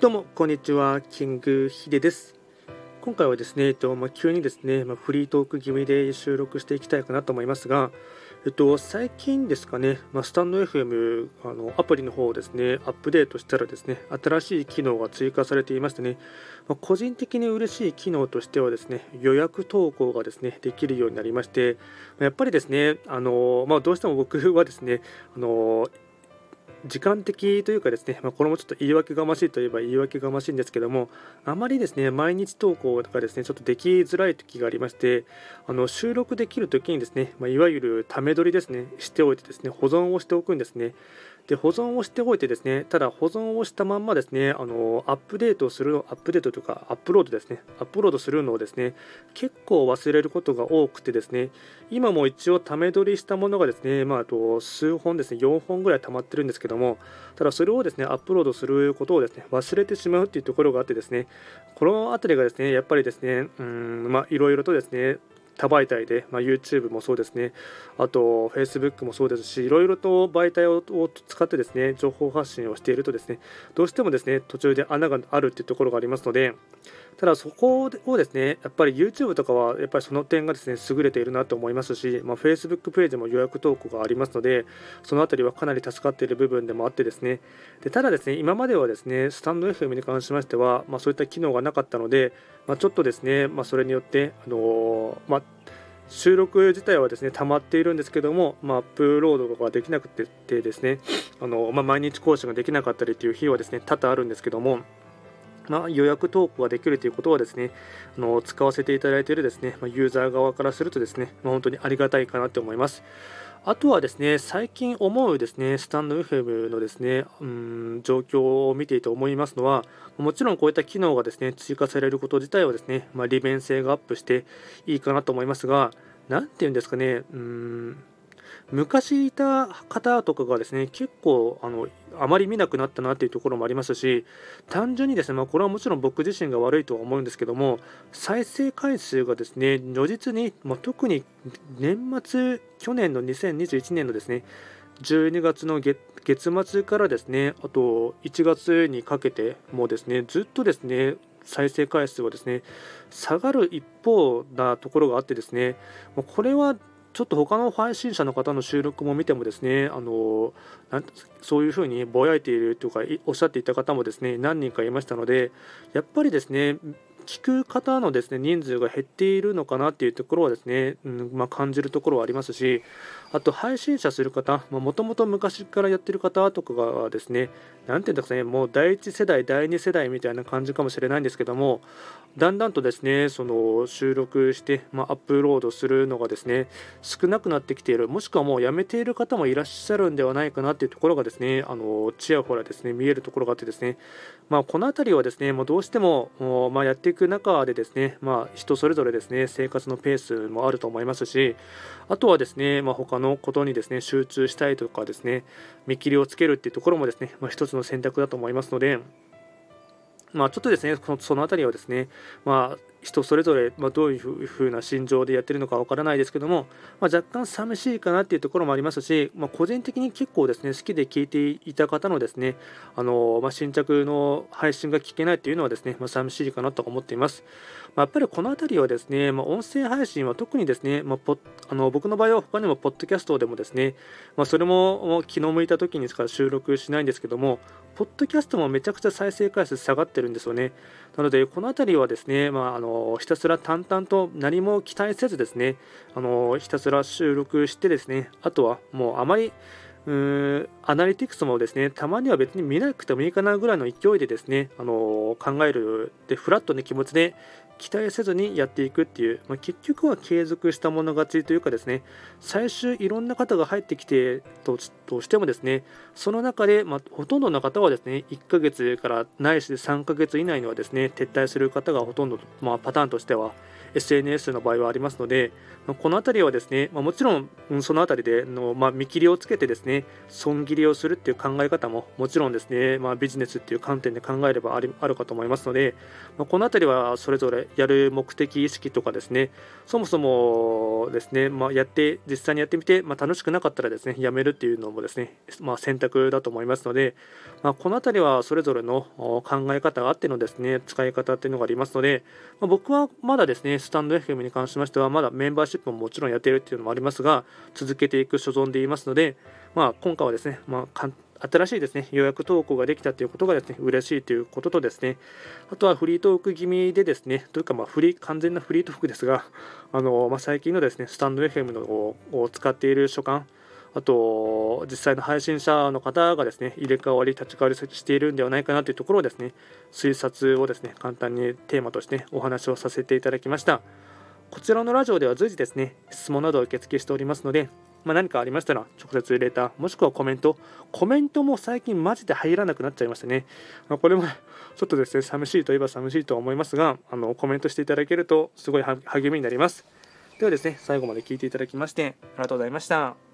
どうもこんにちは。キングヒデです。今回はですね、えっとまあ、急にですね、まあ、フリートーク気味で収録していきたいかなと思いますが、えっと、最近ですかね、まあ、スタンド FM あのアプリの方をですねアップデートしたらですね新しい機能が追加されていましてね、まあ、個人的に嬉しい機能としてはですね予約投稿がですねできるようになりましてやっぱりですねあの、まあ、どうしても僕はですねあの時間的というかですね、まあ、これもちょっと言い訳がましいといえば言い訳がましいんですけども、あまりですね、毎日投稿とかですね、ちょっとできづらい時がありまして、あの収録できる時にですね、まあ、いわゆるため撮りですね、しておいてですね、保存をしておくんですね。で保存をしておいてですね、ただ保存をしたまんまですね、あのアップデートする、アップデートというか、アップロードですね、アップロードするのをですね、結構忘れることが多くてですね、今も一応ため撮りしたものがですね、まあ、あと数本ですね、4本ぐらい溜まってるんですけどども、ただそれをですね、アップロードすることをですね、忘れてしまうっていうところがあってですね、この辺りがですね、やっぱりですね、うん、まあ、いろいろとですね、多媒体で、まあ、YouTube もそうですね、あと Facebook もそうですし、いろいろと媒体を使ってですね、情報発信をしているとですね、どうしてもですね、途中で穴があるっていうところがありますので、ただそこをですね、やっぱり YouTube とかはやっぱりその点がですね、優れているなと思いますし、まあ、Facebook ページも予約投稿がありますので、そのあたりはかなり助かっている部分でもあってですね、でただですね、今まではですね、スタンド FM に関しましては、まあ、そういった機能がなかったので、まあ、ちょっとですね、まあ、それによって、あのまあ収録自体はですね溜まっているんですけども、まあ、アップロードができなくてですねあの、まあ、毎日更新ができなかったりという日はですね多々あるんですけども、まあ、予約投稿ができるということはですねあの使わせていただいているですね、まユーザー側からするとですね、ま、本当にありがたいかなと思います。あとはですね、最近思うですね、スタンド FM のですね、うん、状況を見ていて思いますのは、もちろんこういった機能がですね、追加されること自体はですね、まあ、利便性がアップしていいかなと思いますが、なんていうんですかね、うん、昔いた方とかがですね結構あのあまり見なくなったなっていうところもありますし単純にですね、まあ、これはもちろん僕自身が悪いとは思うんですけども再生回数がですね如実に、まあ、特に年末去年の2021年のですね12月の月末からですねあと1月にかけてもですねずっとですね再生回数はですね下がる一方なところがあってですねこれはちょっと他の配信者の方の収録も見てもですねあのなんそういうふうにぼやいているというかおっしゃっていた方もですね何人かいましたのでやっぱりですね聞く方のですね人数が減っているのかなっていうところはですね、うんまあ、感じるところはありますしあと配信者する方もともと昔からやってる方とかがですね何て言うんですかねもう第1世代第2世代みたいな感じかもしれないんですけどもだんだんとですねその収録して、まあ、アップロードするのがですね少なくなってきている。もしくはもうやめている方もいらっしゃるんではないかなっていうところがですねあのちやほらですね見えるところがあってですね、まあ、この辺りはですねもうどうしても、まあ、やっていく中でですね、まあ、人それぞれですね生活のペースもあると思いますしあとはですね、まあ、他のことにですね集中したいとかですね見切りをつけるっていうところもですね、まあ、一つの選択だと思いますのでまあ、ちょっとですね、その辺りはですね、まあ、人それぞれ、まあ、どういうふうな心情でやってるのかわからないですけども、まあ、若干寂しいかなっていうところもありますし、まあ、個人的に結構ですね好きで聞いていた方のですねあの、まあ、新着の配信が聞けないというのはですね、まあ、寂しいかなと思っています。まあ、やっぱりこの辺りはですね、まあ、音声配信は特にですね、まあ、ポあの僕の場合は他にもポッドキャストでもですね、まあ、それも気の向いた時にしか収録しないんですけども、ポッドキャストもめちゃくちゃ再生回数下がってるんですよね。なので、この辺りはですね、まあ、あのひたすら淡々と何も期待せずですね、あのひたすら収録してですね、あとはもうあまりうーアナリティクスもですねたまには別に見なくてもいいかなぐらいの勢いでですねあの考えるでフラットな気持ちで期待せずにやっていくっていう、まあ、結局は継続したもの勝ちというかですね最終いろんな方が入ってきてととしてもですねその中で、まあ、ほとんどの方はですね1ヶ月からないし3ヶ月以内にはですね撤退する方がほとんど、まあ、パターンとしては SNS の場合はありますので、この辺りはですね、まあもちろんその辺りでの、まあ見切りをつけてですね、損切りをするっていう考え方ももちろんですね、まあ、ビジネスっていう観点で考えればありあるかと思いますので、まこの辺りはそれぞれやる目的意識とかですねそもそもですね、まあ、やって実際にやってみて、まあ、楽しくなかったらですねやめるっていうのもですね、まあ、選択だと思いますので、まこの辺りはそれぞれの考え方があってのですね使い方っていうのがありますので、ま僕はまだですねスタンド FM に関しましてはまだメンバーシップももちろんやっているっていうのもありますが続けていく所存でいますので、まあ、今回はですね、まあ、新しいですね予約投稿ができたということがですね嬉しいということとですねあとはフリートーク気味でですねというかまあフリ完全なフリートークですがあの、まあ、最近のですねスタンド FM のを使っている所感あと実際の配信者の方がですね入れ替わり立ち替わりしているんではないかなというところをですね推察をですね簡単にテーマとしてお話をさせていただきました。こちらのラジオでは随時ですね質問などを受付しておりますのでまあ、何かありましたら直接レターもしくはコメント。コメントも最近マジで入らなくなっちゃいましたね、まあ、これも ちょっとですね寂しいといえば寂しいとは思いますがあのコメントしていただけるとすごい励みになります。ではですね最後まで聞いていただきましてありがとうございました。